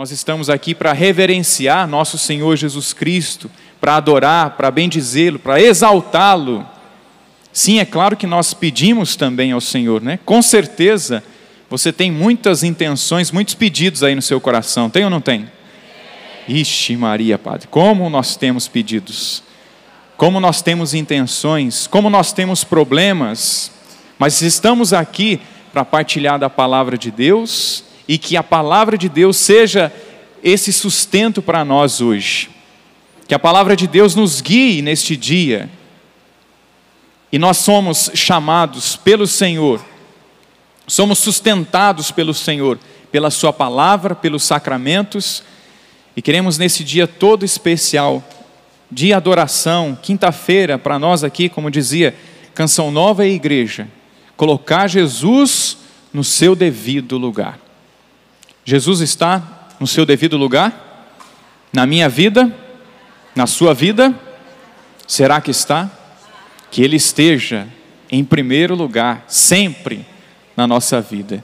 Nós estamos aqui para reverenciar nosso Senhor Jesus Cristo, para adorar, para bendizê-lo, para exaltá-lo. Sim, é claro que nós pedimos também ao Senhor, né? Com certeza você tem muitas intenções, muitos pedidos aí no seu coração, tem ou não tem? Ixi, Maria, Padre, como nós temos pedidos, como nós temos intenções, como nós temos problemas, mas estamos aqui para partilhar da palavra de Deus e que a palavra de Deus seja esse sustento para nós hoje. Que a palavra de Deus nos guie neste dia. E nós somos chamados pelo Senhor, somos sustentados pelo Senhor, pela Sua palavra, pelos sacramentos, e queremos nesse dia todo especial, de adoração, quinta-feira, para nós aqui, como dizia, Canção Nova e Igreja, colocar Jesus no seu devido lugar. Jesus está no seu devido lugar? Na minha vida? Na sua vida? Será que está? Que Ele esteja em primeiro lugar, sempre na nossa vida.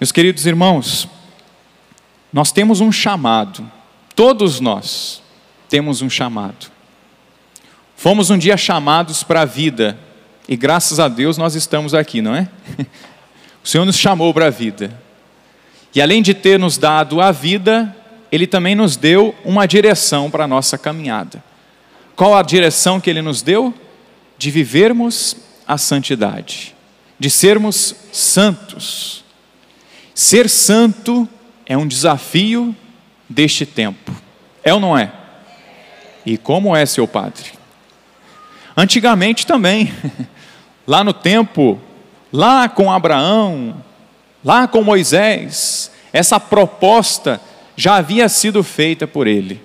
Meus queridos irmãos, nós temos um chamado, todos nós temos um chamado. Fomos um dia chamados para a vida, e graças a Deus nós estamos aqui, não é? O Senhor nos chamou para a vida. E além de ter nos dado a vida, Ele também nos deu uma direção para a nossa caminhada. Qual a direção que Ele nos deu? De vivermos a santidade, de sermos santos. Ser santo é um desafio deste tempo. É ou não é? E como é, seu padre? Antigamente também, lá no tempo, lá com Abraão, lá com Moisés, essa proposta já havia sido feita por ele.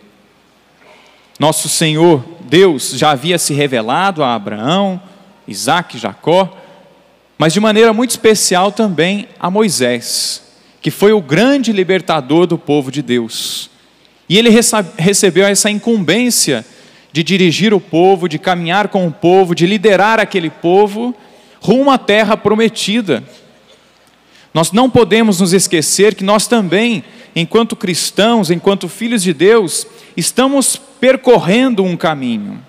Nosso Senhor Deus já havia se revelado a Abraão, Isaac, Jacó, mas de maneira muito especial também a Moisés, que foi o grande libertador do povo de Deus. E ele recebeu essa incumbência de dirigir o povo, de caminhar com o povo, de liderar aquele povo rumo à terra prometida. Nós não podemos nos esquecer que nós também, enquanto cristãos, enquanto filhos de Deus, estamos percorrendo um caminho.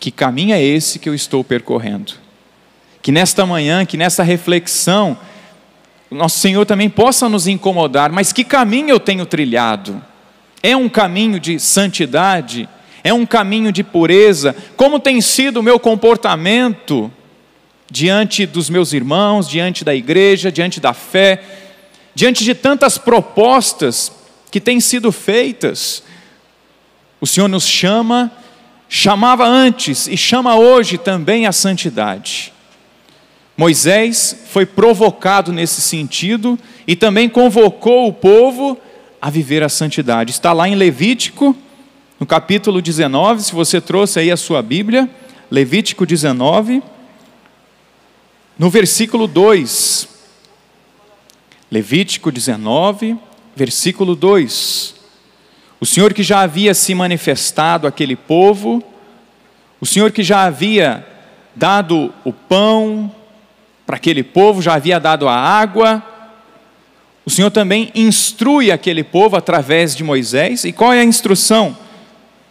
Que caminho é esse que eu estou percorrendo? Que nesta manhã, que nesta reflexão, nosso Senhor também possa nos incomodar, mas que caminho eu tenho trilhado? É um caminho de santidade? É um caminho de pureza? Como tem sido o meu comportamento diante dos meus irmãos, diante da igreja, diante da fé, diante de tantas propostas que têm sido feitas? O Senhor nos chama, chamava antes e chama hoje também a santidade. Moisés foi provocado nesse sentido e também convocou o povo a viver a santidade. Está lá em Levítico, no capítulo 19, se você trouxe aí a sua Bíblia, Levítico 19, no versículo 2. Levítico 19, versículo 2. O Senhor que já havia se manifestado àquele povo, o Senhor que já havia dado o pão para aquele povo, já havia dado a água, o Senhor também instrui aquele povo através de Moisés. E qual é a instrução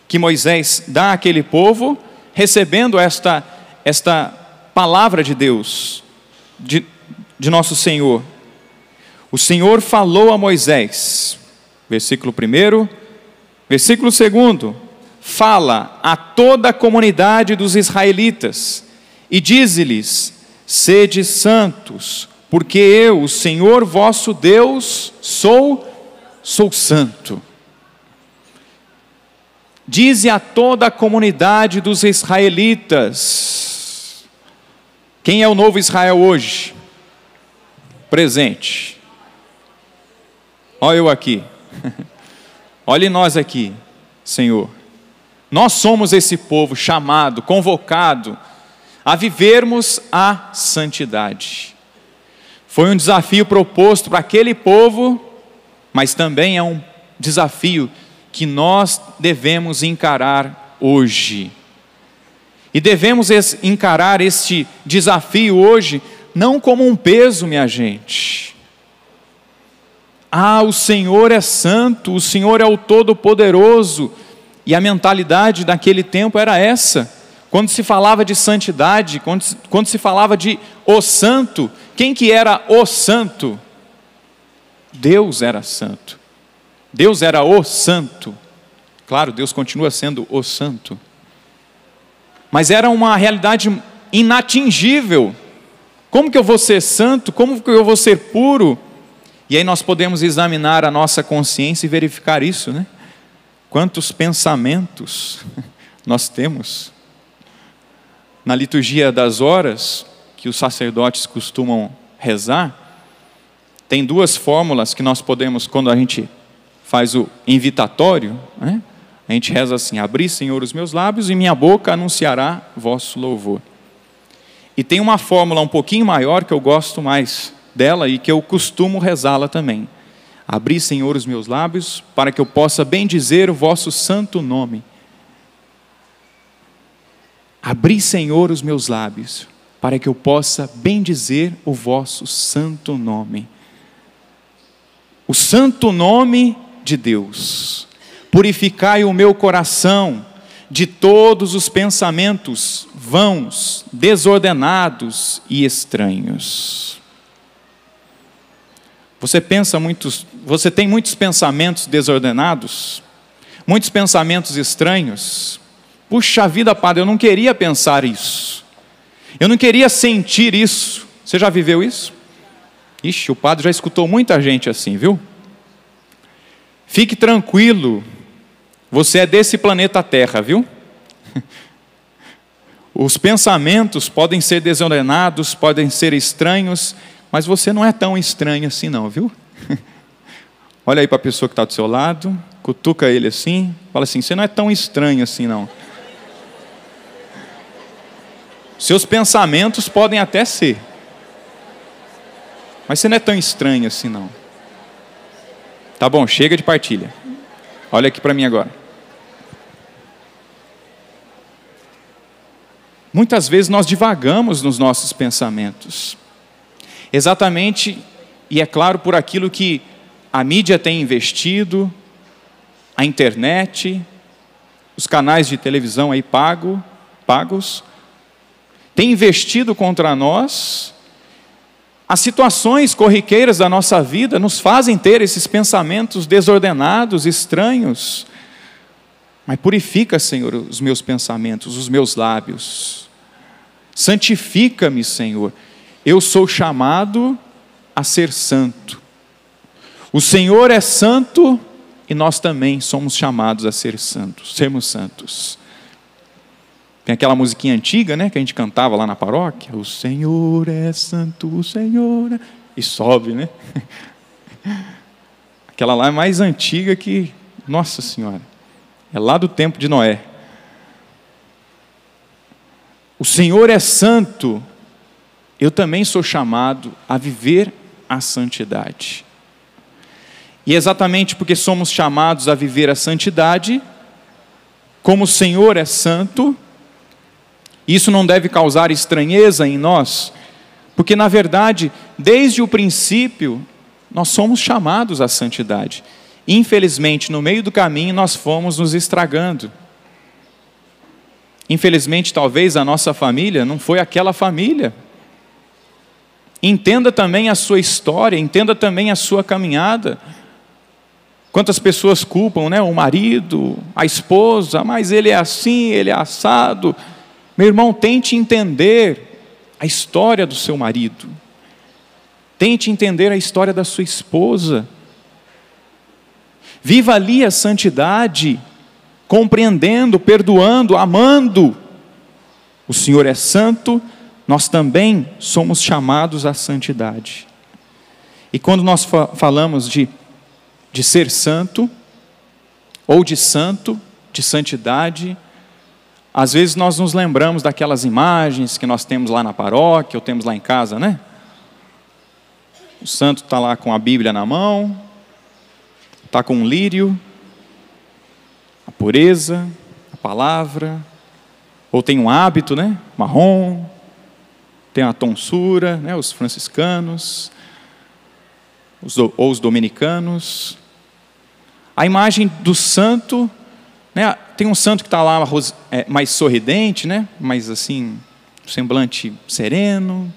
que Moisés dá àquele povo, recebendo esta, esta palavra de Deus, de, de nosso Senhor? O Senhor falou a Moisés, versículo 1, versículo 2: fala a toda a comunidade dos israelitas e diz-lhes: sede santos, porque eu, o Senhor vosso Deus, sou sou santo. Dize a toda a comunidade dos israelitas. Quem é o novo Israel hoje? Presente. Olha eu aqui. Olhe nós aqui, Senhor. Nós somos esse povo chamado, convocado a vivermos a santidade. Foi um desafio proposto para aquele povo, mas também é um desafio que nós devemos encarar hoje. E devemos encarar este desafio hoje não como um peso, minha gente. Ah, o Senhor é santo, o Senhor é o Todo-Poderoso. E a mentalidade daquele tempo era essa. Quando se falava de santidade, quando, quando se falava de o santo, quem que era o santo? Deus era santo. Deus era o santo. Claro, Deus continua sendo o santo. Mas era uma realidade inatingível. Como que eu vou ser santo? Como que eu vou ser puro? E aí nós podemos examinar a nossa consciência e verificar isso, né? Quantos pensamentos nós temos? Na liturgia das horas, que os sacerdotes costumam rezar, tem duas fórmulas que nós podemos, quando a gente faz o invitatório, né? A gente reza assim: Abri, Senhor, os meus lábios e minha boca anunciará vosso louvor. E tem uma fórmula um pouquinho maior que eu gosto mais dela e que eu costumo rezá-la também. Abri, Senhor, os meus lábios, para que eu possa bendizer o vosso santo nome. Abri, Senhor, os meus lábios, para que eu possa bendizer o vosso santo nome. O santo nome de Deus. Purificai o meu coração de todos os pensamentos vãos, desordenados e estranhos. Você pensa muitos, você tem muitos pensamentos desordenados, muitos pensamentos estranhos. Puxa vida, padre, eu não queria pensar isso. Eu não queria sentir isso. Você já viveu isso? Ixi, o padre já escutou muita gente assim, viu? Fique tranquilo, você é desse planeta Terra, viu? Os pensamentos podem ser desordenados, podem ser estranhos, mas você não é tão estranho assim, não, viu? Olha aí para a pessoa que está do seu lado, cutuca ele assim, fala assim: você não é tão estranho assim, não. Seus pensamentos podem até ser, mas você não é tão estranho assim, não. Tá bom, chega de partilha. Olha aqui para mim agora. Muitas vezes nós divagamos nos nossos pensamentos. Exatamente, e é claro, por aquilo que a mídia tem investido, a internet, os canais de televisão aí pago, pagos, tem investido contra nós. As situações corriqueiras da nossa vida nos fazem ter esses pensamentos desordenados, estranhos. Mas purifica, Senhor, os meus pensamentos, os meus lábios. Santifica-me, Senhor eu sou chamado a ser santo. O Senhor é santo e nós também somos chamados a ser santos, sermos santos. Tem aquela musiquinha antiga, né, que a gente cantava lá na paróquia, o Senhor é santo, o Senhor é... e sobe, né? Aquela lá é mais antiga que, nossa Senhora, é lá do tempo de Noé. O Senhor é santo eu também sou chamado a viver a santidade. E exatamente porque somos chamados a viver a santidade, como o Senhor é santo, isso não deve causar estranheza em nós, porque na verdade, desde o princípio, nós somos chamados à santidade. Infelizmente, no meio do caminho, nós fomos nos estragando. Infelizmente, talvez a nossa família não foi aquela família Entenda também a sua história, entenda também a sua caminhada. Quantas pessoas culpam, né? O marido, a esposa, mas ele é assim, ele é assado. Meu irmão, tente entender a história do seu marido. Tente entender a história da sua esposa. Viva ali a santidade, compreendendo, perdoando, amando. O Senhor é santo, nós também somos chamados à santidade. E quando nós fa falamos de, de ser santo, ou de santo, de santidade, às vezes nós nos lembramos daquelas imagens que nós temos lá na paróquia, ou temos lá em casa, né? O santo está lá com a Bíblia na mão, está com um lírio, a pureza, a palavra, ou tem um hábito, né? Marrom, tem a tonsura, né, os franciscanos. ou os dominicanos. A imagem do santo, né? tem um santo que está lá é, mais sorridente, né? mais assim, semblante sereno.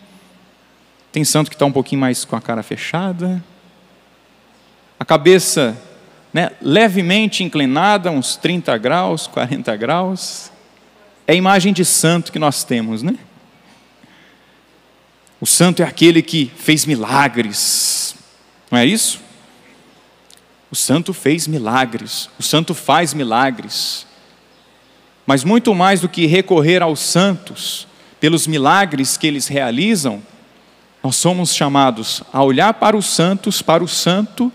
Tem santo que está um pouquinho mais com a cara fechada. A cabeça né, levemente inclinada, uns 30 graus, 40 graus. É a imagem de santo que nós temos, né? O santo é aquele que fez milagres, não é isso? O santo fez milagres, o santo faz milagres. Mas muito mais do que recorrer aos santos, pelos milagres que eles realizam, nós somos chamados a olhar para os santos, para o santo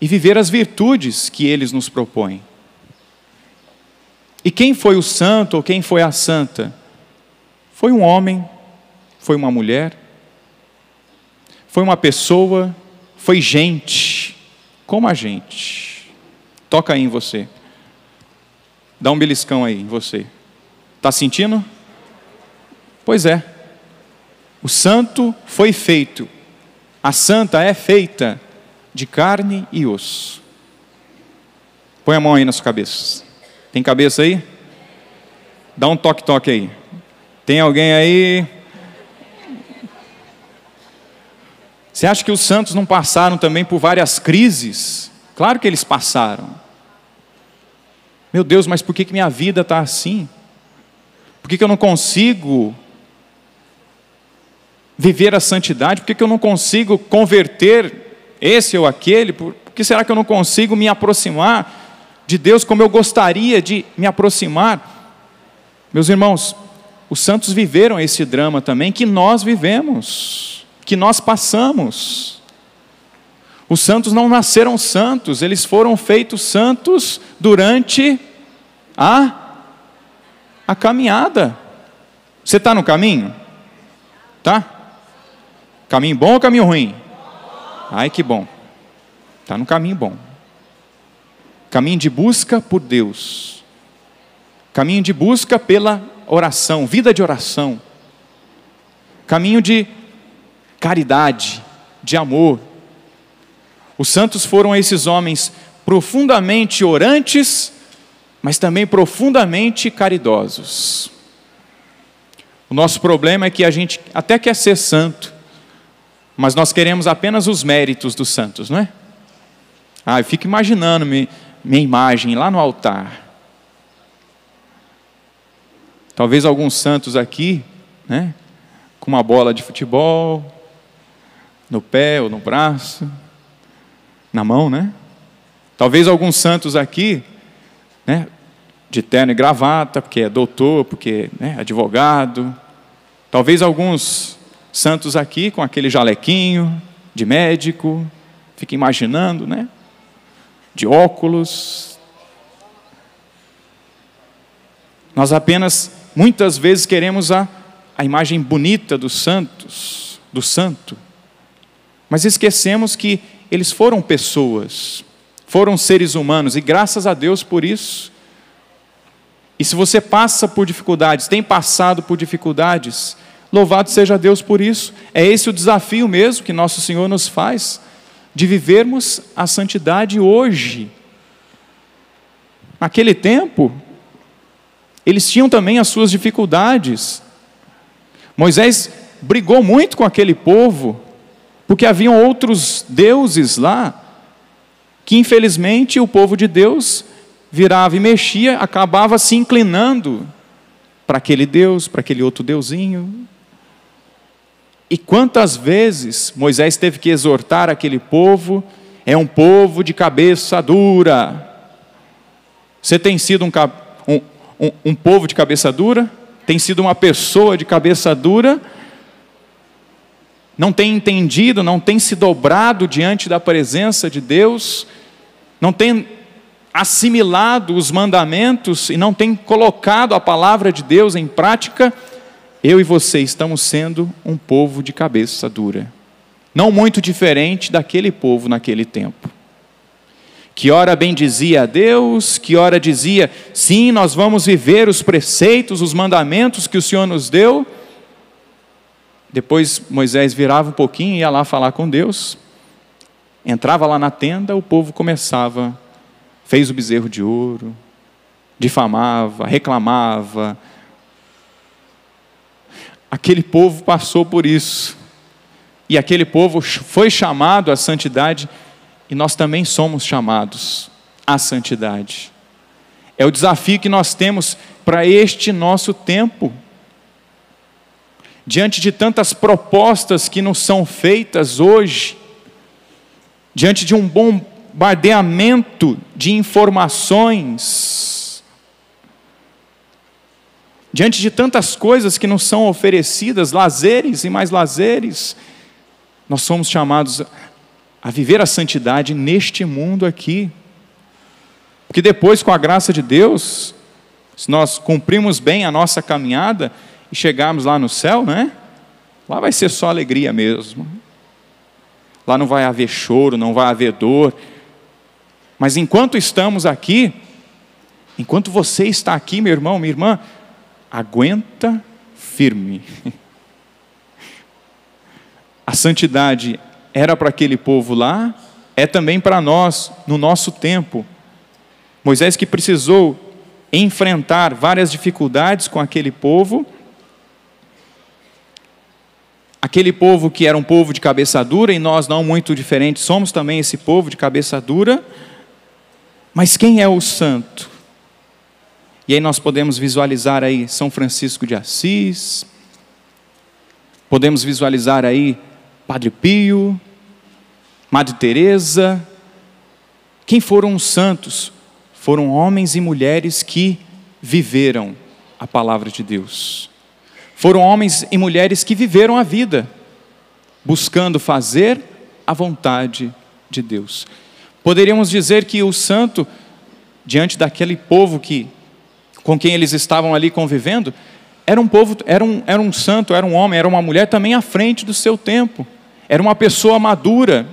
e viver as virtudes que eles nos propõem. E quem foi o santo ou quem foi a santa? Foi um homem, foi uma mulher, foi uma pessoa, foi gente, como a gente. Toca aí em você. Dá um beliscão aí em você. Está sentindo? Pois é. O santo foi feito, a santa é feita de carne e osso. Põe a mão aí na sua cabeça. Tem cabeça aí? Dá um toque-toque aí. Tem alguém aí? Você acha que os santos não passaram também por várias crises? Claro que eles passaram. Meu Deus, mas por que, que minha vida está assim? Por que, que eu não consigo viver a santidade? Por que, que eu não consigo converter esse ou aquele? Por que será que eu não consigo me aproximar de Deus como eu gostaria de me aproximar? Meus irmãos, os santos viveram esse drama também que nós vivemos que nós passamos. Os santos não nasceram santos, eles foram feitos santos durante a, a caminhada. Você está no caminho? Tá? Caminho bom ou caminho ruim? Ai, que bom. Está no caminho bom. Caminho de busca por Deus. Caminho de busca pela oração, vida de oração. Caminho de caridade, de amor. Os santos foram esses homens profundamente orantes, mas também profundamente caridosos. O nosso problema é que a gente até quer ser santo, mas nós queremos apenas os méritos dos santos, não é? Ah, eu fico imaginando minha, imagem lá no altar. Talvez alguns santos aqui, né, com uma bola de futebol, no pé ou no braço, na mão, né? Talvez alguns santos aqui, né, de terno e gravata, porque é doutor, porque é né, advogado. Talvez alguns santos aqui com aquele jalequinho de médico, fica imaginando, né? De óculos. Nós apenas, muitas vezes, queremos a, a imagem bonita dos santos, do santo. Mas esquecemos que eles foram pessoas, foram seres humanos, e graças a Deus por isso. E se você passa por dificuldades, tem passado por dificuldades, louvado seja Deus por isso. É esse o desafio mesmo que nosso Senhor nos faz, de vivermos a santidade hoje. Naquele tempo, eles tinham também as suas dificuldades. Moisés brigou muito com aquele povo, porque haviam outros deuses lá, que infelizmente o povo de Deus virava e mexia, acabava se inclinando para aquele Deus, para aquele outro deusinho. E quantas vezes Moisés teve que exortar aquele povo, é um povo de cabeça dura. Você tem sido um, um, um, povo de cabeça dura? Tem sido uma pessoa de cabeça dura? não tem entendido, não tem se dobrado diante da presença de Deus, não tem assimilado os mandamentos e não tem colocado a palavra de Deus em prática, eu e você estamos sendo um povo de cabeça dura. Não muito diferente daquele povo naquele tempo. Que ora bendizia a Deus, que ora dizia, sim, nós vamos viver os preceitos, os mandamentos que o Senhor nos deu, depois Moisés virava um pouquinho e ia lá falar com Deus. Entrava lá na tenda, o povo começava, fez o bezerro de ouro, difamava, reclamava. Aquele povo passou por isso. E aquele povo foi chamado à santidade, e nós também somos chamados à santidade. É o desafio que nós temos para este nosso tempo. Diante de tantas propostas que nos são feitas hoje, diante de um bombardeamento de informações, diante de tantas coisas que nos são oferecidas, lazeres e mais lazeres, nós somos chamados a viver a santidade neste mundo aqui. Porque depois, com a graça de Deus, se nós cumprimos bem a nossa caminhada e chegarmos lá no céu, né? Lá vai ser só alegria mesmo. Lá não vai haver choro, não vai haver dor. Mas enquanto estamos aqui, enquanto você está aqui, meu irmão, minha irmã, aguenta firme. A santidade era para aquele povo lá, é também para nós, no nosso tempo. Moisés que precisou enfrentar várias dificuldades com aquele povo, aquele povo que era um povo de cabeça dura, e nós não muito diferentes, somos também esse povo de cabeça dura, mas quem é o santo? E aí nós podemos visualizar aí São Francisco de Assis, podemos visualizar aí Padre Pio, Madre Teresa, quem foram os santos? foram homens e mulheres que viveram a palavra de Deus. Foram homens e mulheres que viveram a vida, buscando fazer a vontade de Deus. Poderíamos dizer que o santo, diante daquele povo que, com quem eles estavam ali convivendo, era um povo, era um, era um santo, era um homem, era uma mulher também à frente do seu tempo. Era uma pessoa madura,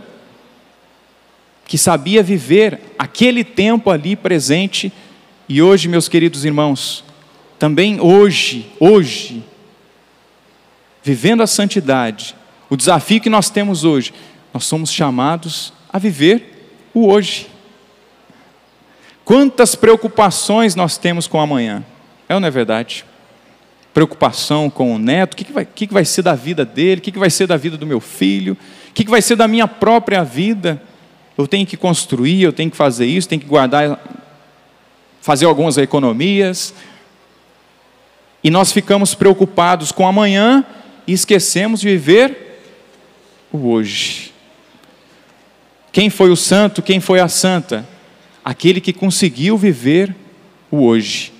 que sabia viver aquele tempo ali presente. E hoje, meus queridos irmãos, também hoje, hoje, vivendo a santidade, o desafio que nós temos hoje, nós somos chamados a viver o hoje. Quantas preocupações nós temos com amanhã? É ou não é verdade? Preocupação com o neto, o que, que, vai, que, que vai ser da vida dele, o que, que vai ser da vida do meu filho, o que, que vai ser da minha própria vida eu tenho que construir, eu tenho que fazer isso, tenho que guardar, fazer algumas economias. E nós ficamos preocupados com amanhã e esquecemos de viver o hoje. Quem foi o santo, quem foi a santa? Aquele que conseguiu viver o hoje,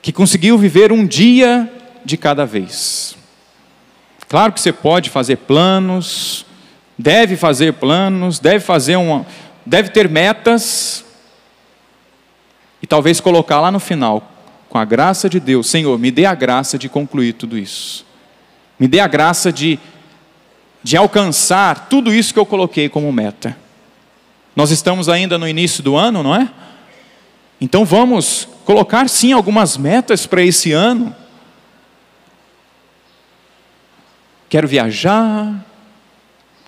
que conseguiu viver um dia de cada vez. Claro que você pode fazer planos, deve fazer planos, deve fazer uma, deve ter metas e talvez colocar lá no final, com a graça de Deus, Senhor, me dê a graça de concluir tudo isso. Me dê a graça de de alcançar tudo isso que eu coloquei como meta. Nós estamos ainda no início do ano, não é? Então vamos colocar sim algumas metas para esse ano. Quero viajar,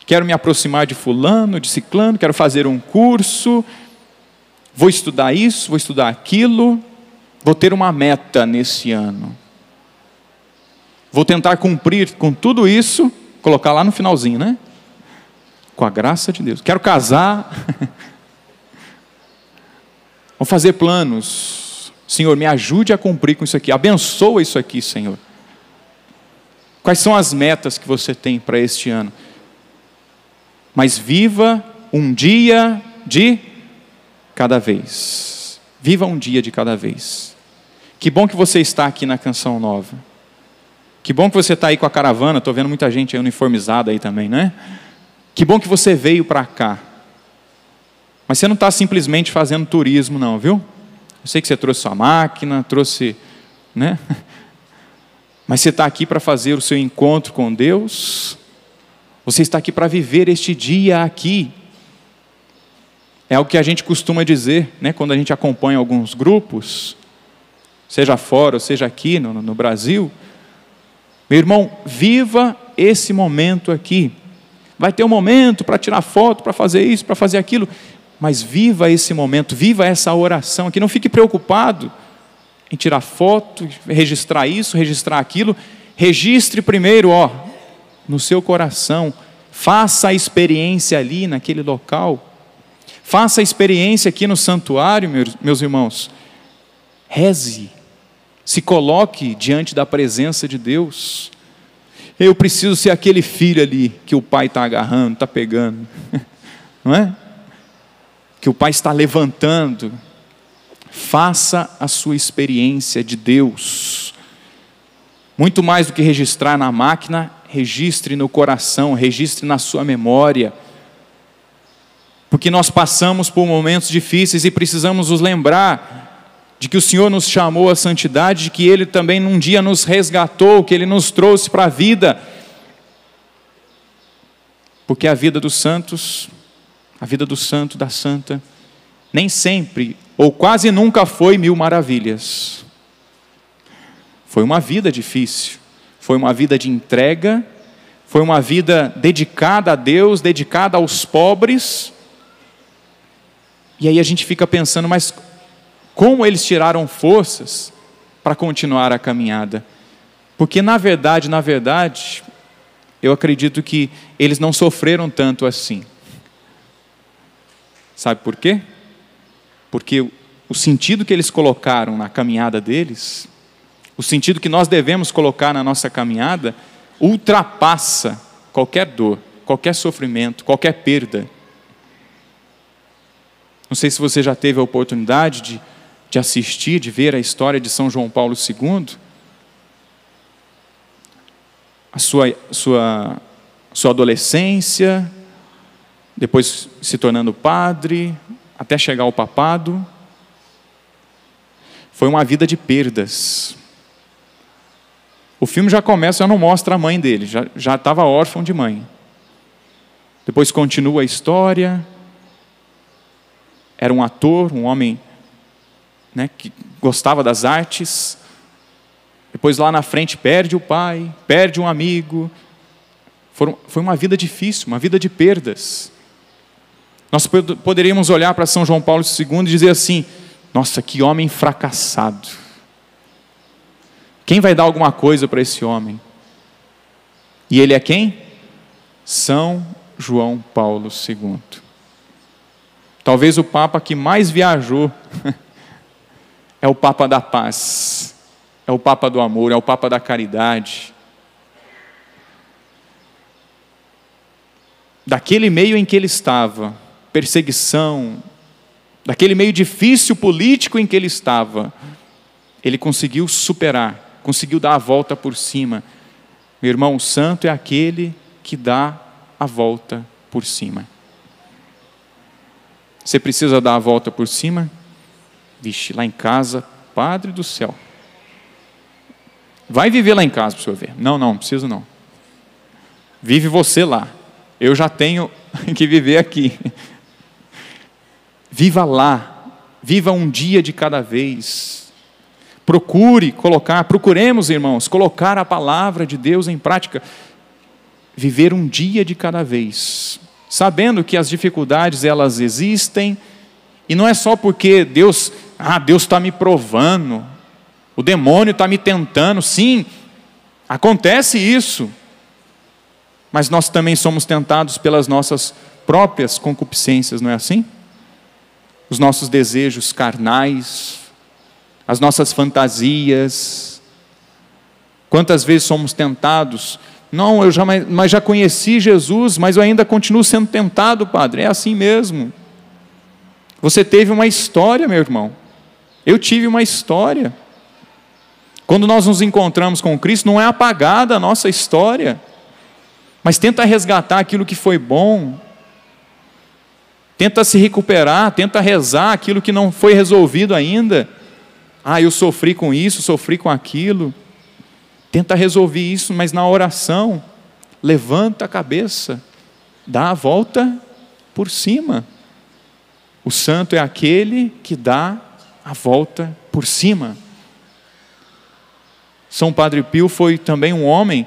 quero me aproximar de fulano, de ciclano, quero fazer um curso, vou estudar isso, vou estudar aquilo, vou ter uma meta nesse ano. Vou tentar cumprir com tudo isso, colocar lá no finalzinho, né? Com a graça de Deus. Quero casar. Vou fazer planos. Senhor, me ajude a cumprir com isso aqui. Abençoa isso aqui, Senhor. Quais são as metas que você tem para este ano? mas viva um dia de cada vez. Viva um dia de cada vez. Que bom que você está aqui na Canção Nova. Que bom que você está aí com a caravana, estou vendo muita gente uniformizada aí também, né? Que bom que você veio para cá. Mas você não está simplesmente fazendo turismo, não, viu? Eu sei que você trouxe sua máquina, trouxe, né? Mas você está aqui para fazer o seu encontro com Deus, você está aqui para viver este dia aqui. É o que a gente costuma dizer, né, quando a gente acompanha alguns grupos, seja fora ou seja aqui no, no Brasil. Meu irmão, viva esse momento aqui. Vai ter um momento para tirar foto, para fazer isso, para fazer aquilo, mas viva esse momento, viva essa oração aqui, não fique preocupado em tirar foto, registrar isso, registrar aquilo, registre primeiro, ó, no seu coração, faça a experiência ali naquele local, faça a experiência aqui no santuário, meus irmãos, reze, se coloque diante da presença de Deus. Eu preciso ser aquele filho ali que o pai está agarrando, está pegando, não é? Que o pai está levantando. Faça a sua experiência de Deus. Muito mais do que registrar na máquina, registre no coração, registre na sua memória. Porque nós passamos por momentos difíceis e precisamos nos lembrar de que o Senhor nos chamou à santidade, de que Ele também num dia nos resgatou, que Ele nos trouxe para a vida. Porque a vida dos santos, a vida do santo, da santa, nem sempre, ou quase nunca foi mil maravilhas. Foi uma vida difícil, foi uma vida de entrega, foi uma vida dedicada a Deus, dedicada aos pobres. E aí a gente fica pensando, mas como eles tiraram forças para continuar a caminhada. Porque na verdade, na verdade, eu acredito que eles não sofreram tanto assim. Sabe por quê? Porque o sentido que eles colocaram na caminhada deles, o sentido que nós devemos colocar na nossa caminhada, ultrapassa qualquer dor, qualquer sofrimento, qualquer perda. Não sei se você já teve a oportunidade de de assistir, de ver a história de São João Paulo II, a sua, sua, sua adolescência, depois se tornando padre, até chegar ao papado. Foi uma vida de perdas. O filme já começa, já não mostra a mãe dele, já estava órfão de mãe. Depois continua a história. Era um ator, um homem né, que gostava das artes, depois lá na frente perde o pai, perde um amigo. foi uma vida difícil, uma vida de perdas. Nós poderíamos olhar para São João Paulo II e dizer assim: nossa, que homem fracassado. Quem vai dar alguma coisa para esse homem? E ele é quem? São João Paulo II. Talvez o Papa que mais viajou é o Papa da paz, é o Papa do amor, é o Papa da caridade. Daquele meio em que ele estava, perseguição, daquele meio difícil político em que ele estava, ele conseguiu superar, conseguiu dar a volta por cima. Meu irmão, o santo é aquele que dá a volta por cima. Você precisa dar a volta por cima? Vixe, lá em casa, Padre do céu. Vai viver lá em casa para o senhor ver. Não, não, não preciso não. Vive você lá. Eu já tenho que viver aqui. Viva lá. Viva um dia de cada vez. Procure colocar, procuremos, irmãos, colocar a palavra de Deus em prática. Viver um dia de cada vez, sabendo que as dificuldades elas existem, e não é só porque Deus ah, Deus está me provando, o demônio está me tentando. Sim, acontece isso. Mas nós também somos tentados pelas nossas próprias concupiscências, não é assim? Os nossos desejos carnais, as nossas fantasias. Quantas vezes somos tentados? Não, eu já, mas já conheci Jesus, mas eu ainda continuo sendo tentado, Padre. É assim mesmo. Você teve uma história, meu irmão. Eu tive uma história. Quando nós nos encontramos com Cristo, não é apagada a nossa história, mas tenta resgatar aquilo que foi bom, tenta se recuperar, tenta rezar aquilo que não foi resolvido ainda. Ah, eu sofri com isso, sofri com aquilo. Tenta resolver isso, mas na oração, levanta a cabeça, dá a volta por cima. O santo é aquele que dá a volta por cima. São Padre Pio foi também um homem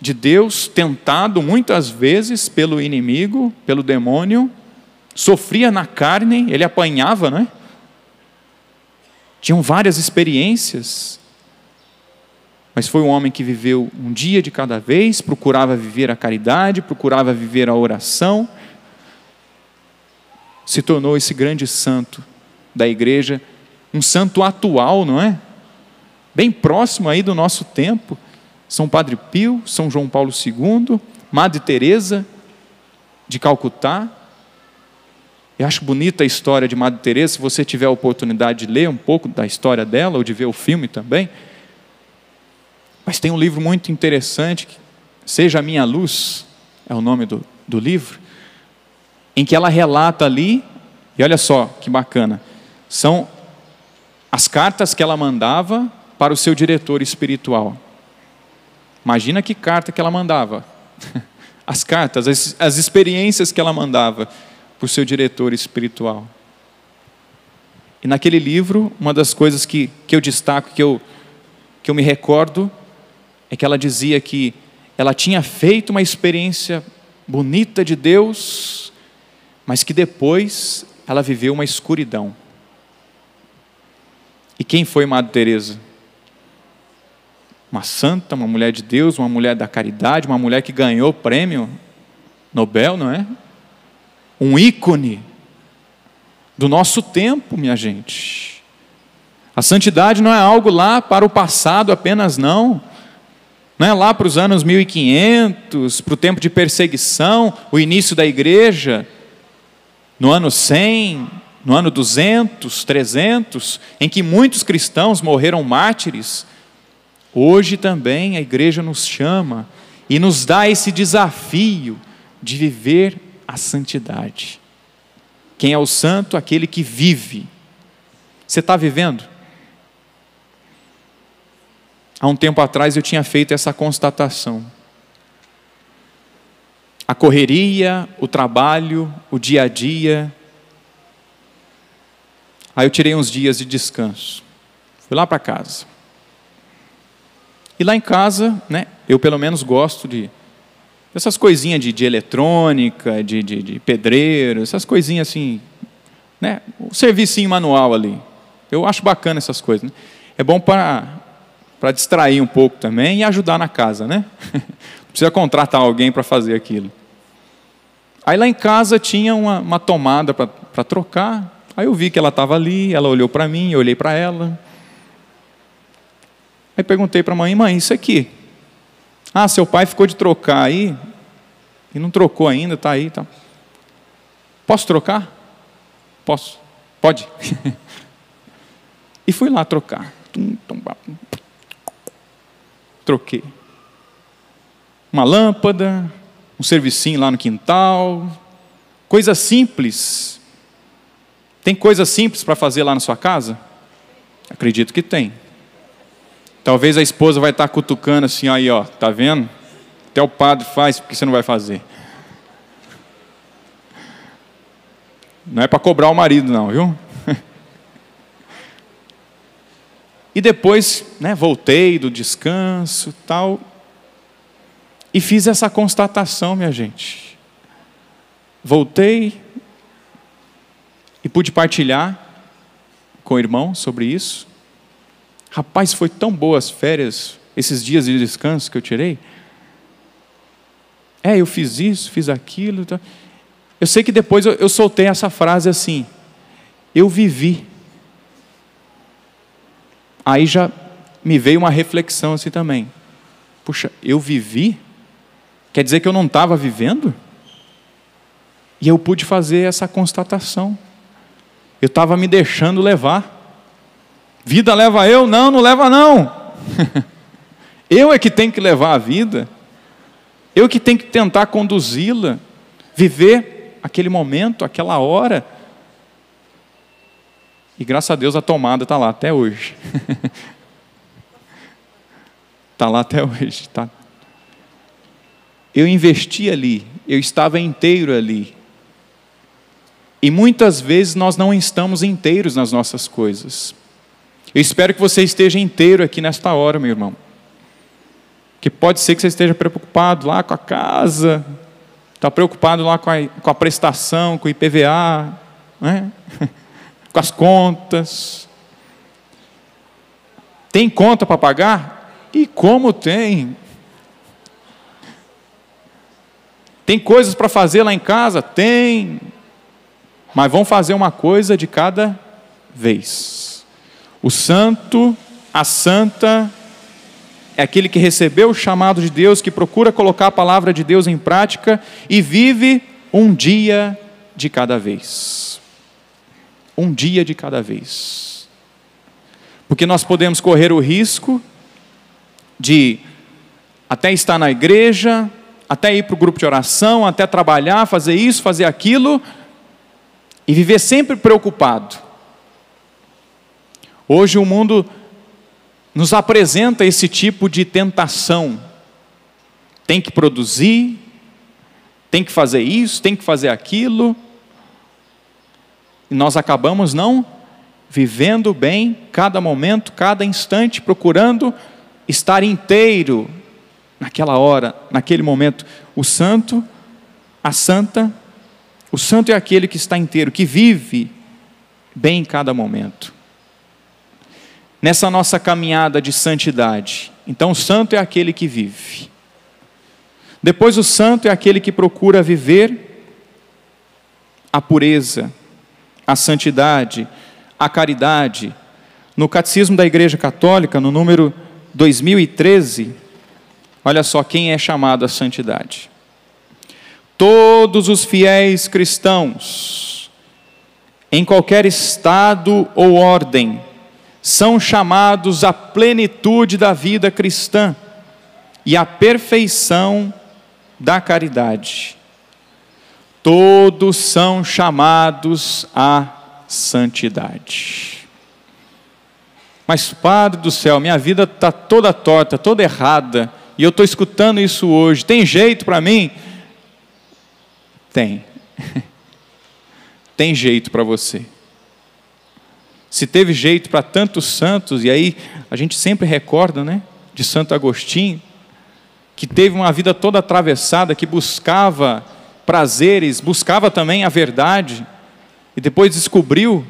de Deus, tentado muitas vezes pelo inimigo, pelo demônio, sofria na carne, ele apanhava, não é? Tinham várias experiências, mas foi um homem que viveu um dia de cada vez, procurava viver a caridade, procurava viver a oração, se tornou esse grande santo da igreja, um santo atual, não é? Bem próximo aí do nosso tempo. São Padre Pio, São João Paulo II, Madre Teresa de Calcutá. Eu acho bonita a história de Madre Teresa, se você tiver a oportunidade de ler um pouco da história dela ou de ver o filme também. Mas tem um livro muito interessante, Seja a Minha Luz, é o nome do, do livro, em que ela relata ali, e olha só que bacana, são as cartas que ela mandava para o seu diretor espiritual. Imagina que carta que ela mandava. As cartas, as, as experiências que ela mandava para o seu diretor espiritual. E naquele livro, uma das coisas que, que eu destaco, que eu, que eu me recordo, é que ela dizia que ela tinha feito uma experiência bonita de Deus, mas que depois ela viveu uma escuridão. E quem foi Madre Teresa? Uma santa, uma mulher de Deus, uma mulher da caridade, uma mulher que ganhou prêmio Nobel, não é? Um ícone do nosso tempo, minha gente. A santidade não é algo lá para o passado apenas, não. Não é lá para os anos 1500, para o tempo de perseguição, o início da igreja, no ano 100, no ano 200, 300, em que muitos cristãos morreram mártires, hoje também a igreja nos chama e nos dá esse desafio de viver a santidade. Quem é o santo? Aquele que vive. Você está vivendo? Há um tempo atrás eu tinha feito essa constatação. A correria, o trabalho, o dia a dia, Aí eu tirei uns dias de descanso. Fui lá para casa. E lá em casa, né, eu pelo menos gosto de essas coisinhas de, de eletrônica, de, de, de, pedreiro, essas coisinhas assim, né, o serviço manual ali. Eu acho bacana essas coisas. Né? É bom para para distrair um pouco também e ajudar na casa, né? Precisa contratar alguém para fazer aquilo. Aí lá em casa tinha uma, uma tomada para trocar. Aí eu vi que ela estava ali, ela olhou para mim, eu olhei para ela. Aí perguntei para a mãe, mãe, isso aqui? Ah, seu pai ficou de trocar aí, e não trocou ainda, está aí. Tá. Posso trocar? Posso. Pode. e fui lá trocar. Troquei. Uma lâmpada, um servicinho lá no quintal, coisa simples, tem coisa simples para fazer lá na sua casa? Acredito que tem. Talvez a esposa vai estar tá cutucando assim, aí ó, tá vendo? Até o padre faz, porque você não vai fazer. Não é para cobrar o marido, não, viu? e depois, né, voltei do descanso, tal, e fiz essa constatação, minha gente. Voltei, e pude partilhar com o irmão sobre isso. Rapaz, foi tão boas férias, esses dias de descanso que eu tirei. É, eu fiz isso, fiz aquilo. Tá. Eu sei que depois eu soltei essa frase assim: eu vivi. Aí já me veio uma reflexão assim também. Puxa, eu vivi? Quer dizer que eu não estava vivendo? E eu pude fazer essa constatação. Eu estava me deixando levar. Vida leva eu? Não, não leva não. eu é que tenho que levar a vida. Eu que tenho que tentar conduzi-la, viver aquele momento, aquela hora. E graças a Deus a tomada está lá até hoje. Está lá até hoje. Tá. Eu investi ali, eu estava inteiro ali. E muitas vezes nós não estamos inteiros nas nossas coisas. Eu espero que você esteja inteiro aqui nesta hora, meu irmão. Que pode ser que você esteja preocupado lá com a casa, está preocupado lá com a, com a prestação, com o IPVA, né? com as contas. Tem conta para pagar? E como tem? Tem coisas para fazer lá em casa? Tem. Mas vamos fazer uma coisa de cada vez. O santo, a santa, é aquele que recebeu o chamado de Deus, que procura colocar a palavra de Deus em prática e vive um dia de cada vez. Um dia de cada vez. Porque nós podemos correr o risco de até estar na igreja, até ir para o grupo de oração, até trabalhar, fazer isso, fazer aquilo, e viver sempre preocupado. Hoje o mundo nos apresenta esse tipo de tentação. Tem que produzir, tem que fazer isso, tem que fazer aquilo. E nós acabamos não vivendo bem cada momento, cada instante, procurando estar inteiro naquela hora, naquele momento. O santo, a santa, o santo é aquele que está inteiro, que vive bem em cada momento nessa nossa caminhada de santidade. Então, o santo é aquele que vive. Depois, o santo é aquele que procura viver a pureza, a santidade, a caridade. No Catecismo da Igreja Católica, no número 2013, olha só quem é chamado à santidade. Todos os fiéis cristãos, em qualquer estado ou ordem, são chamados à plenitude da vida cristã e à perfeição da caridade. Todos são chamados à santidade. Mas, Padre do céu, minha vida está toda torta, toda errada, e eu estou escutando isso hoje. Tem jeito para mim? Tem. Tem jeito para você. Se teve jeito para tantos santos, e aí a gente sempre recorda, né, de Santo Agostinho, que teve uma vida toda atravessada, que buscava prazeres, buscava também a verdade, e depois descobriu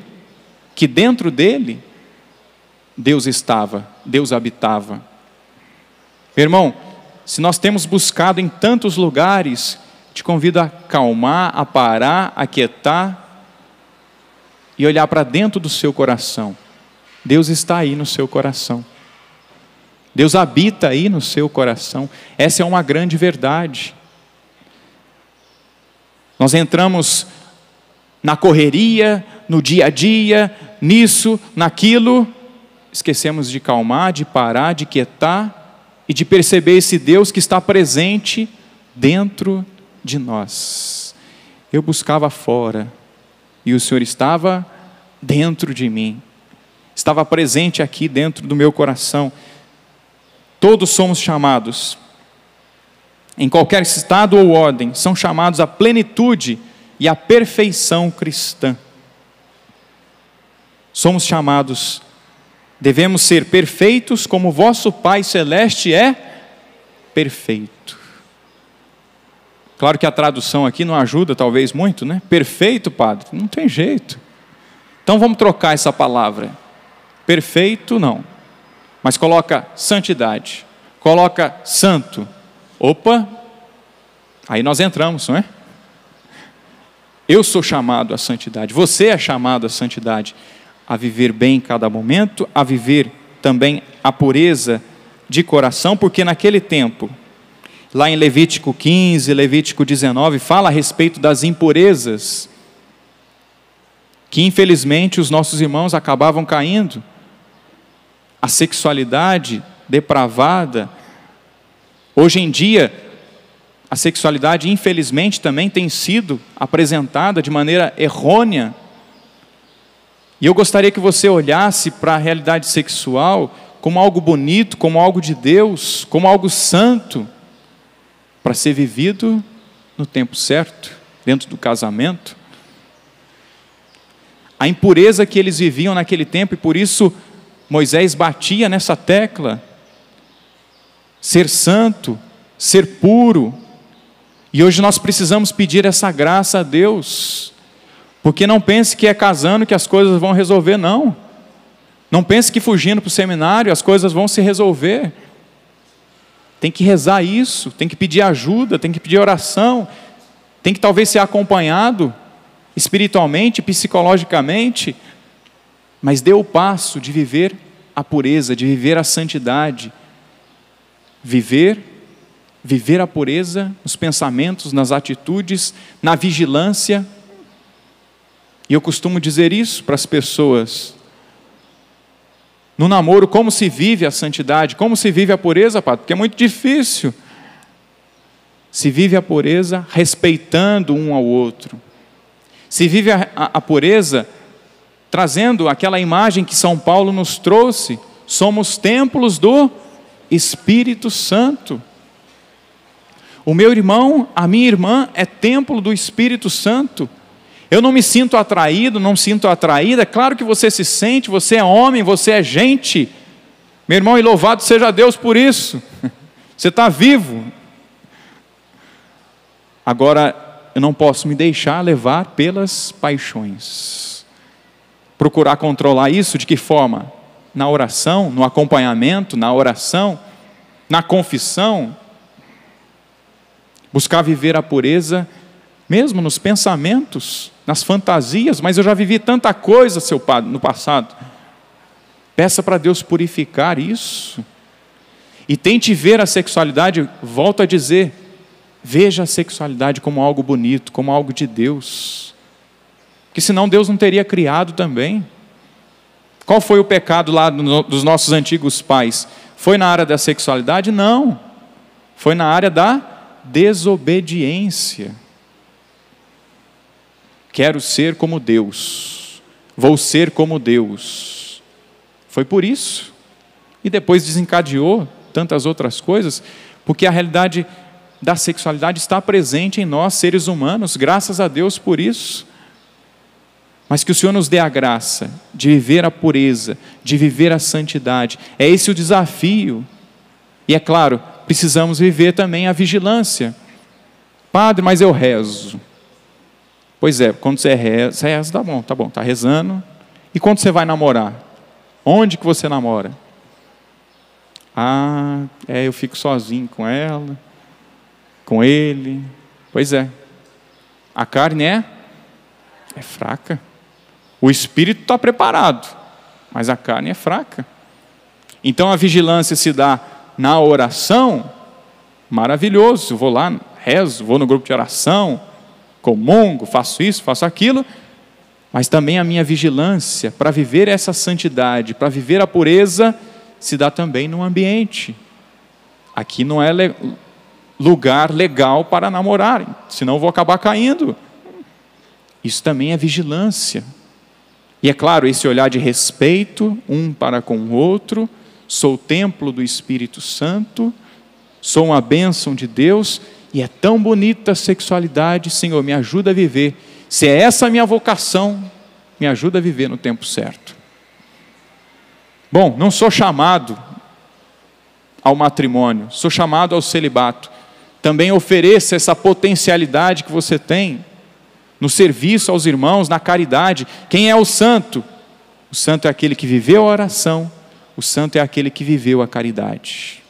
que dentro dele Deus estava, Deus habitava. Irmão, se nós temos buscado em tantos lugares, te convido a acalmar, a parar, a quietar e olhar para dentro do seu coração. Deus está aí no seu coração. Deus habita aí no seu coração. Essa é uma grande verdade. Nós entramos na correria, no dia a dia, nisso, naquilo, esquecemos de calmar, de parar, de quietar e de perceber esse Deus que está presente dentro de nós. Eu buscava fora, e o Senhor estava dentro de mim, estava presente aqui dentro do meu coração. Todos somos chamados, em qualquer estado ou ordem, são chamados à plenitude e à perfeição cristã. Somos chamados, devemos ser perfeitos como vosso Pai Celeste é perfeito. Claro que a tradução aqui não ajuda, talvez muito, né? Perfeito, padre, não tem jeito. Então vamos trocar essa palavra. Perfeito, não. Mas coloca santidade. Coloca santo. Opa, aí nós entramos, não é? Eu sou chamado à santidade, você é chamado à santidade, a viver bem em cada momento, a viver também a pureza de coração, porque naquele tempo lá em Levítico 15, Levítico 19, fala a respeito das impurezas, que infelizmente os nossos irmãos acabavam caindo. A sexualidade depravada. Hoje em dia, a sexualidade, infelizmente, também tem sido apresentada de maneira errônea. E eu gostaria que você olhasse para a realidade sexual como algo bonito, como algo de Deus, como algo santo para ser vivido no tempo certo, dentro do casamento. A impureza que eles viviam naquele tempo, e por isso Moisés batia nessa tecla. ser santo, ser puro. E hoje nós precisamos pedir essa graça a Deus. Porque não pense que é casando que as coisas vão resolver, não. Não pense que fugindo para o seminário as coisas vão se resolver. Tem que rezar isso, tem que pedir ajuda, tem que pedir oração, tem que talvez ser acompanhado espiritualmente, psicologicamente, mas dê o passo de viver a pureza, de viver a santidade. Viver, viver a pureza nos pensamentos, nas atitudes, na vigilância. E eu costumo dizer isso para as pessoas. No namoro, como se vive a santidade? Como se vive a pureza, Pato? Porque é muito difícil. Se vive a pureza respeitando um ao outro. Se vive a, a, a pureza trazendo aquela imagem que São Paulo nos trouxe. Somos templos do Espírito Santo. O meu irmão, a minha irmã é templo do Espírito Santo. Eu não me sinto atraído, não sinto atraída. É claro que você se sente, você é homem, você é gente. Meu irmão, e louvado seja Deus por isso. Você está vivo. Agora, eu não posso me deixar levar pelas paixões. Procurar controlar isso de que forma? Na oração, no acompanhamento, na oração, na confissão. Buscar viver a pureza, mesmo nos pensamentos nas fantasias, mas eu já vivi tanta coisa, seu padre, no passado. Peça para Deus purificar isso. E tente ver a sexualidade, volto a dizer, veja a sexualidade como algo bonito, como algo de Deus. Que senão Deus não teria criado também. Qual foi o pecado lá dos nossos antigos pais? Foi na área da sexualidade? Não. Foi na área da desobediência. Quero ser como Deus. Vou ser como Deus. Foi por isso. E depois desencadeou tantas outras coisas, porque a realidade da sexualidade está presente em nós, seres humanos, graças a Deus por isso. Mas que o Senhor nos dê a graça de viver a pureza, de viver a santidade. É esse o desafio. E é claro, precisamos viver também a vigilância. Padre, mas eu rezo. Pois é, quando você reza, você reza, tá bom, tá bom, tá rezando. E quando você vai namorar? Onde que você namora? Ah, é, eu fico sozinho com ela, com ele. Pois é. A carne é é fraca. O espírito está preparado, mas a carne é fraca. Então a vigilância se dá na oração, maravilhoso. vou lá, rezo, vou no grupo de oração, comungo, faço isso, faço aquilo, mas também a minha vigilância para viver essa santidade, para viver a pureza, se dá também no ambiente. Aqui não é lugar legal para namorar, senão vou acabar caindo. Isso também é vigilância. E é claro, esse olhar de respeito um para com o outro, sou o templo do Espírito Santo, sou uma bênção de Deus e é tão bonita a sexualidade, Senhor, me ajuda a viver. Se é essa a minha vocação, me ajuda a viver no tempo certo. Bom, não sou chamado ao matrimônio, sou chamado ao celibato. Também ofereça essa potencialidade que você tem no serviço aos irmãos, na caridade. Quem é o santo? O santo é aquele que viveu a oração, o santo é aquele que viveu a caridade.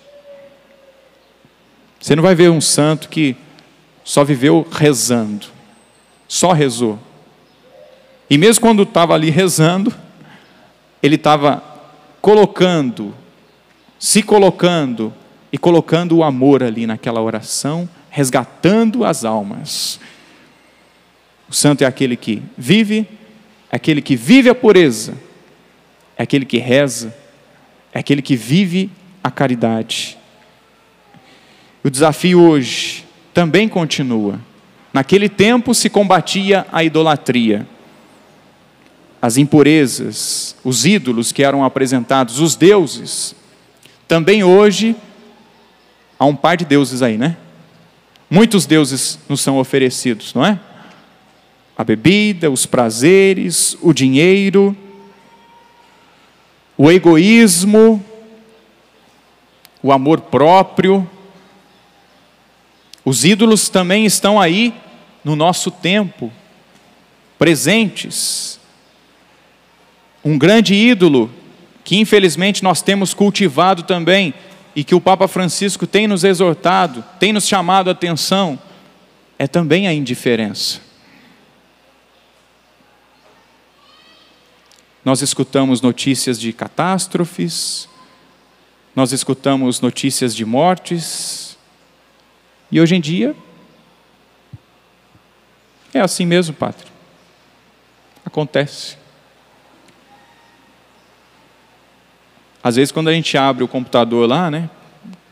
Você não vai ver um santo que só viveu rezando, só rezou. E mesmo quando estava ali rezando, ele estava colocando, se colocando e colocando o amor ali naquela oração, resgatando as almas. O santo é aquele que vive, é aquele que vive a pureza, é aquele que reza, é aquele que vive a caridade. O desafio hoje também continua. Naquele tempo se combatia a idolatria, as impurezas, os ídolos que eram apresentados, os deuses. Também hoje há um par de deuses aí, né? Muitos deuses nos são oferecidos, não é? A bebida, os prazeres, o dinheiro, o egoísmo, o amor próprio. Os ídolos também estão aí no nosso tempo, presentes. Um grande ídolo que infelizmente nós temos cultivado também e que o Papa Francisco tem nos exortado, tem nos chamado a atenção, é também a indiferença. Nós escutamos notícias de catástrofes, nós escutamos notícias de mortes, e hoje em dia é assim mesmo, Padre. Acontece. Às vezes, quando a gente abre o computador lá, né,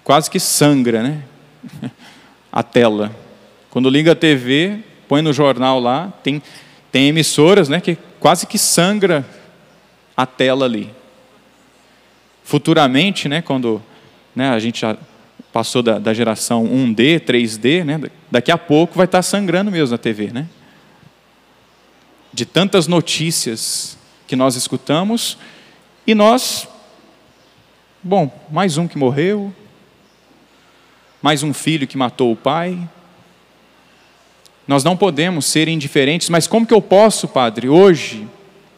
quase que sangra, né? A tela. Quando liga a TV, põe no jornal lá, tem, tem emissoras, né, que quase que sangra a tela ali. Futuramente, né, quando né, a gente já passou da, da geração 1D, 3D, né, daqui a pouco vai estar sangrando mesmo a TV, né? De tantas notícias que nós escutamos e nós Bom, mais um que morreu, mais um filho que matou o pai. Nós não podemos ser indiferentes, mas como que eu posso, Padre, hoje,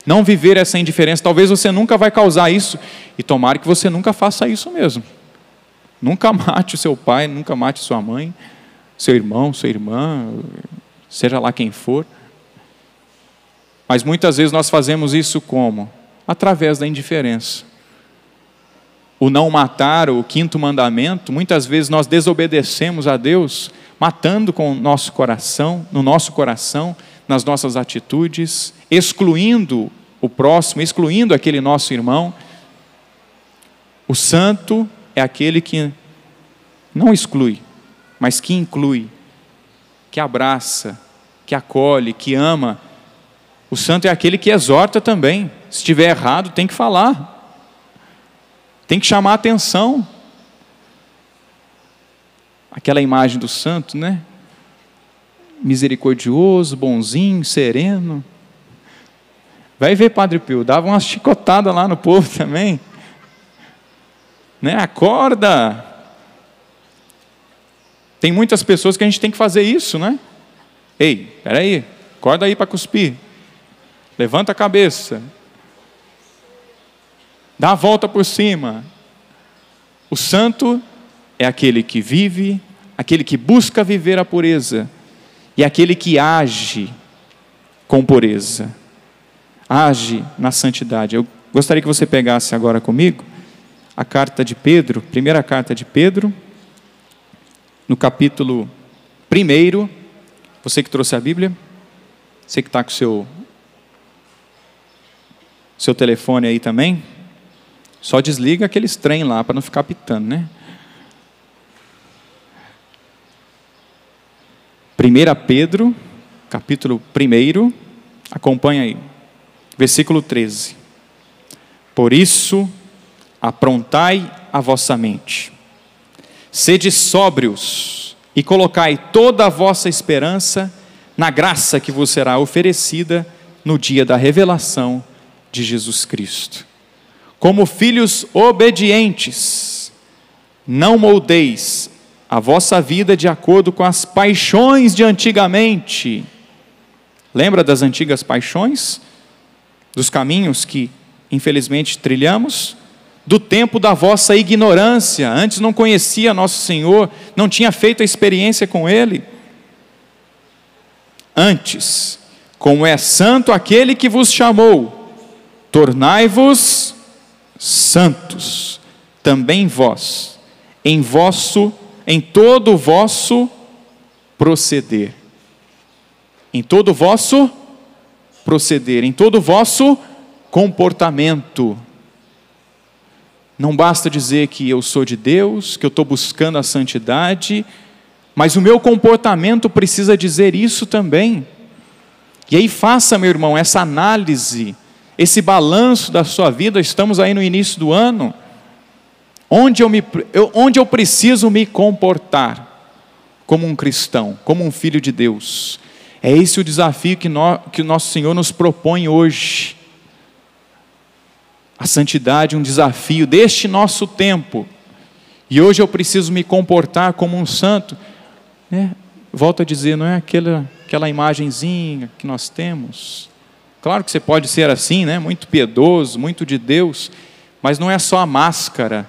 não viver essa indiferença? Talvez você nunca vai causar isso, e tomara que você nunca faça isso mesmo. Nunca mate o seu pai, nunca mate sua mãe, seu irmão, sua irmã, seja lá quem for. Mas muitas vezes nós fazemos isso como? Através da indiferença o não matar, o quinto mandamento, muitas vezes nós desobedecemos a Deus, matando com o nosso coração, no nosso coração, nas nossas atitudes, excluindo o próximo, excluindo aquele nosso irmão. O santo é aquele que não exclui, mas que inclui, que abraça, que acolhe, que ama. O santo é aquele que exorta também. Se estiver errado, tem que falar. Tem que chamar a atenção. Aquela imagem do santo, né? Misericordioso, bonzinho, sereno. Vai ver Padre Pio, dava uma chicotada lá no povo também. Né? Acorda. Tem muitas pessoas que a gente tem que fazer isso, né? Ei, peraí, acorda aí para cuspir. Levanta a cabeça. Dá a volta por cima. O santo é aquele que vive, aquele que busca viver a pureza e aquele que age com pureza. Age na santidade. Eu gostaria que você pegasse agora comigo a carta de Pedro, primeira carta de Pedro, no capítulo 1. Você que trouxe a Bíblia, você que está com o seu, seu telefone aí também. Só desliga aqueles trem lá para não ficar pitando, né? 1 Pedro, capítulo 1, acompanha aí, versículo 13. Por isso, aprontai a vossa mente, sede sóbrios e colocai toda a vossa esperança na graça que vos será oferecida no dia da revelação de Jesus Cristo como filhos obedientes, não moldeis a vossa vida de acordo com as paixões de antigamente. Lembra das antigas paixões? Dos caminhos que, infelizmente, trilhamos? Do tempo da vossa ignorância, antes não conhecia nosso Senhor, não tinha feito a experiência com Ele. Antes, como é santo aquele que vos chamou, tornai-vos santos, também vós, em vosso, em todo o vosso proceder. Em todo o vosso proceder, em todo o vosso comportamento. Não basta dizer que eu sou de Deus, que eu estou buscando a santidade, mas o meu comportamento precisa dizer isso também. E aí faça, meu irmão, essa análise esse balanço da sua vida, estamos aí no início do ano, onde eu, me, eu, onde eu preciso me comportar como um cristão, como um filho de Deus. É esse o desafio que, no, que o nosso Senhor nos propõe hoje. A santidade, um desafio deste nosso tempo, E hoje eu preciso me comportar como um santo. É, volto a dizer, não é aquela, aquela imagenzinha que nós temos. Claro que você pode ser assim, né? muito piedoso, muito de Deus, mas não é só a máscara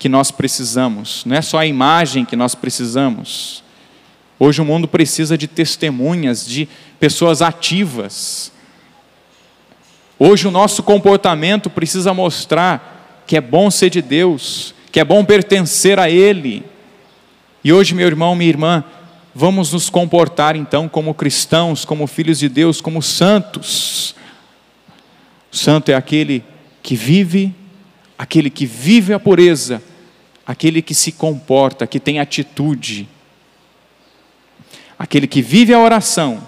que nós precisamos, não é só a imagem que nós precisamos. Hoje o mundo precisa de testemunhas, de pessoas ativas. Hoje o nosso comportamento precisa mostrar que é bom ser de Deus, que é bom pertencer a Ele. E hoje, meu irmão, minha irmã, vamos nos comportar então como cristãos, como filhos de Deus, como santos. O santo é aquele que vive, aquele que vive a pureza, aquele que se comporta, que tem atitude, aquele que vive a oração,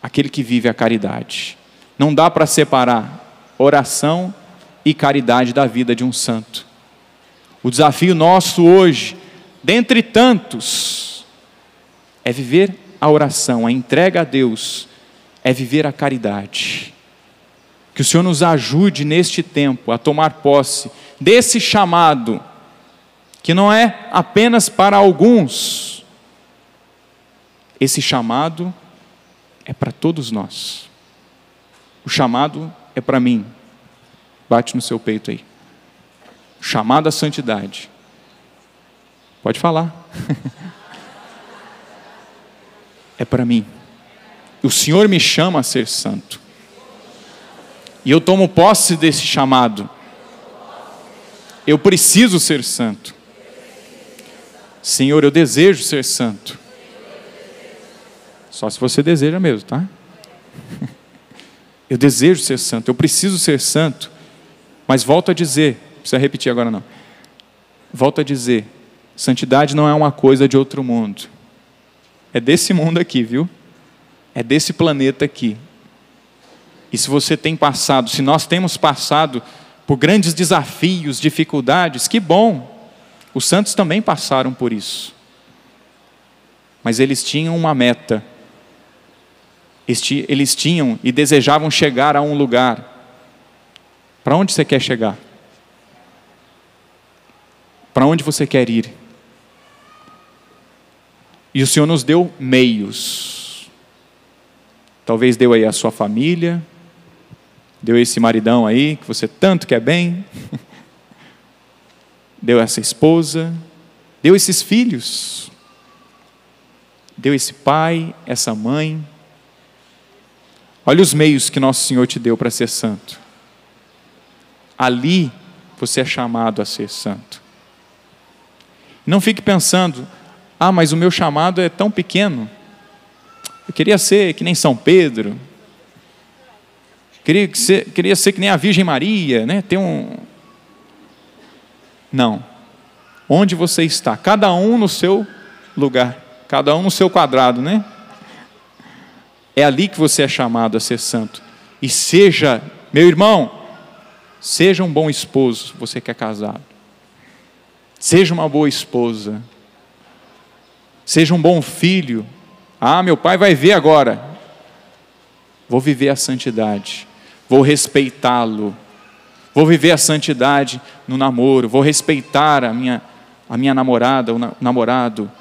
aquele que vive a caridade. Não dá para separar oração e caridade da vida de um santo. O desafio nosso hoje, dentre tantos, é viver a oração, a entrega a Deus, é viver a caridade. Que o Senhor nos ajude neste tempo a tomar posse desse chamado que não é apenas para alguns. Esse chamado é para todos nós. O chamado é para mim. Bate no seu peito aí. O chamado à santidade. Pode falar. é para mim. O Senhor me chama a ser santo. E eu tomo posse desse chamado. Eu preciso ser santo. Senhor, eu desejo ser santo. Só se você deseja mesmo, tá? Eu desejo ser santo, eu preciso ser santo. Mas volto a dizer, não precisa repetir agora não. Volto a dizer, santidade não é uma coisa de outro mundo. É desse mundo aqui, viu? É desse planeta aqui. E se você tem passado, se nós temos passado por grandes desafios, dificuldades, que bom. Os santos também passaram por isso. Mas eles tinham uma meta. Eles tinham e desejavam chegar a um lugar. Para onde você quer chegar? Para onde você quer ir? E o Senhor nos deu meios. Talvez deu aí a sua família, deu esse maridão aí que você tanto quer bem. deu essa esposa, deu esses filhos, deu esse pai, essa mãe. Olha os meios que nosso Senhor te deu para ser santo. Ali você é chamado a ser santo. Não fique pensando, ah, mas o meu chamado é tão pequeno. Eu queria ser que nem São Pedro. Queria ser, queria ser que nem a Virgem Maria, né? Ter um, não. Onde você está? Cada um no seu lugar, cada um no seu quadrado, né? É ali que você é chamado a ser santo. E seja, meu irmão, seja um bom esposo, você que é casado. Seja uma boa esposa. Seja um bom filho. Ah, meu pai vai ver agora. Vou viver a santidade. Vou respeitá-lo Vou viver a santidade no namoro, vou respeitar a minha, a minha namorada, o namorado.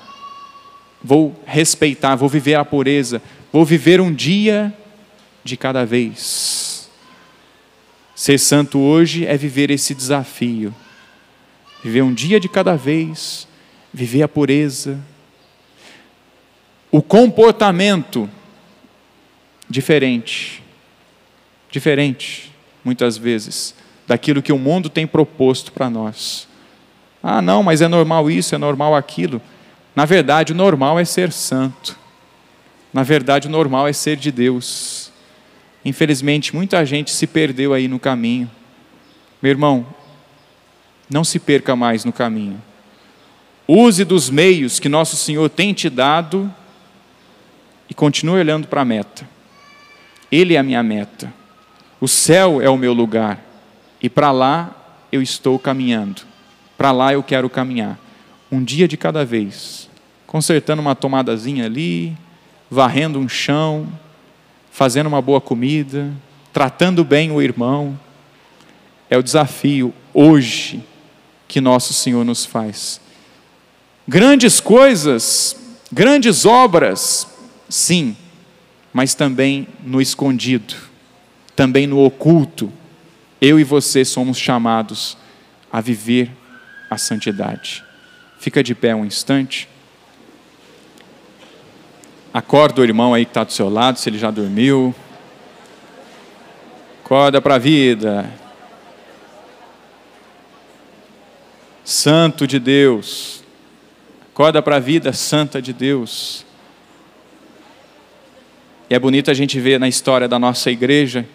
Vou respeitar, vou viver a pureza, vou viver um dia de cada vez. Ser santo hoje é viver esse desafio. Viver um dia de cada vez, viver a pureza. O comportamento diferente. Diferente, muitas vezes daquilo que o mundo tem proposto para nós. Ah, não, mas é normal isso, é normal aquilo. Na verdade, o normal é ser santo. Na verdade, o normal é ser de Deus. Infelizmente, muita gente se perdeu aí no caminho. Meu irmão, não se perca mais no caminho. Use dos meios que nosso Senhor tem te dado e continue olhando para a meta. Ele é a minha meta. O céu é o meu lugar. E para lá eu estou caminhando. Para lá eu quero caminhar. Um dia de cada vez. Consertando uma tomadazinha ali, varrendo um chão, fazendo uma boa comida, tratando bem o irmão. É o desafio hoje que nosso Senhor nos faz. Grandes coisas, grandes obras, sim, mas também no escondido, também no oculto. Eu e você somos chamados a viver a santidade. Fica de pé um instante. Acorda o irmão aí que está do seu lado, se ele já dormiu. Acorda para a vida. Santo de Deus. Acorda para a vida santa de Deus. E é bonito a gente ver na história da nossa igreja,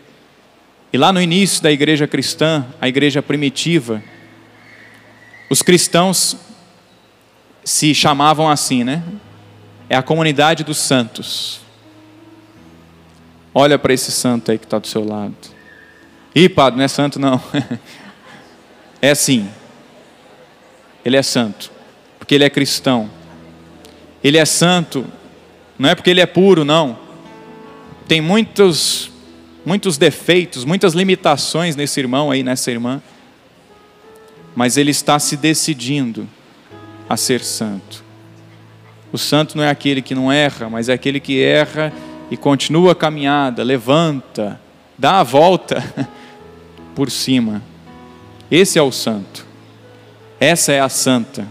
e lá no início da igreja cristã, a igreja primitiva, os cristãos se chamavam assim, né? É a comunidade dos santos. Olha para esse santo aí que está do seu lado. Ih, padre, não é santo não. É assim. Ele é santo, porque ele é cristão. Ele é santo, não é porque ele é puro, não. Tem muitos, muitos defeitos, muitas limitações nesse irmão aí, nessa irmã. Mas ele está se decidindo a ser santo. O santo não é aquele que não erra, mas é aquele que erra e continua a caminhada, levanta, dá a volta por cima. Esse é o santo. Essa é a santa.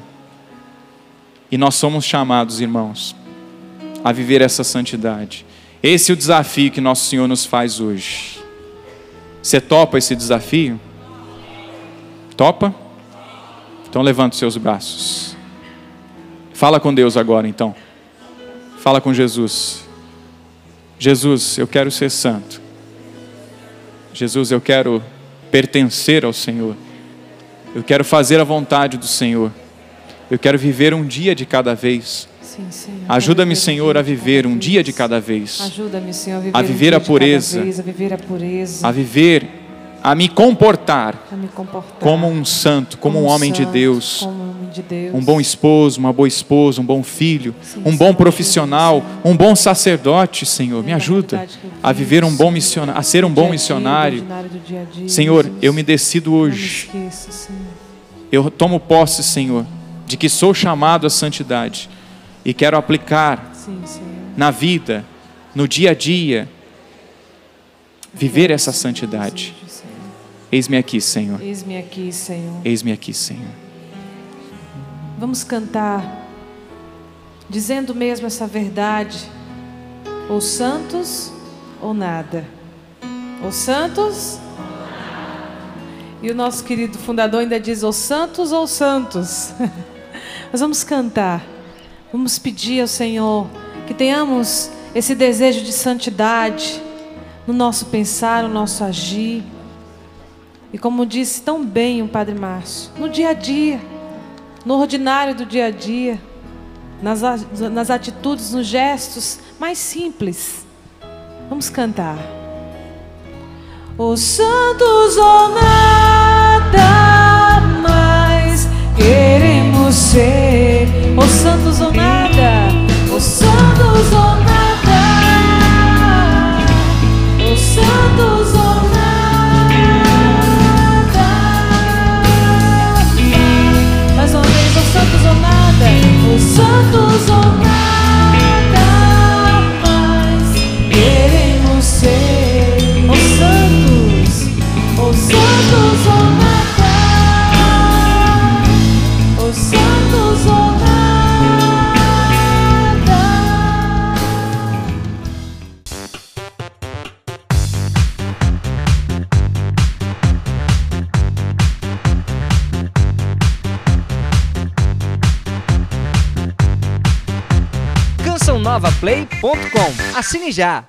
E nós somos chamados, irmãos, a viver essa santidade. Esse é o desafio que nosso Senhor nos faz hoje. Você topa esse desafio? Topa? Então levante os seus braços. Fala com Deus agora, então. Fala com Jesus. Jesus, eu quero ser santo. Jesus, eu quero pertencer ao Senhor. Eu quero fazer a vontade do Senhor. Eu quero viver um dia de cada vez. Ajuda-me, Senhor, a viver um dia de cada vez. Ajuda-me, Senhor, a viver, a, pureza, a viver a pureza. A viver a me comportar, como um santo, como, um, homem, de Deus, de Deus, um bom esposo, uma boa esposa, um bom filho, Sim, um bom profissional, um bom sacerdote, Senhor, me ajuda a viver um bom missionário, a ser um bom missionário. Senhor, eu me decido hoje. Eu tomo posse, Senhor, de que sou chamado à santidade e quero aplicar na vida, no dia a dia, viver essa santidade. Eis-me aqui, Senhor. Eis-me aqui, Senhor. Eis-me aqui, Senhor. Vamos cantar dizendo mesmo essa verdade, ou santos ou nada. Ou santos e o nosso querido fundador ainda diz: ou santos ou santos. Nós vamos cantar, vamos pedir ao Senhor que tenhamos esse desejo de santidade no nosso pensar, no nosso agir. E como disse tão bem o Padre Márcio, no dia a dia, no ordinário do dia a dia, nas, nas atitudes, nos gestos mais simples. Vamos cantar. Os santos ou nada mais queremos ser, os santos ou nada, os santos ou nada, os santos os santos ou novaplay.com. Assine já!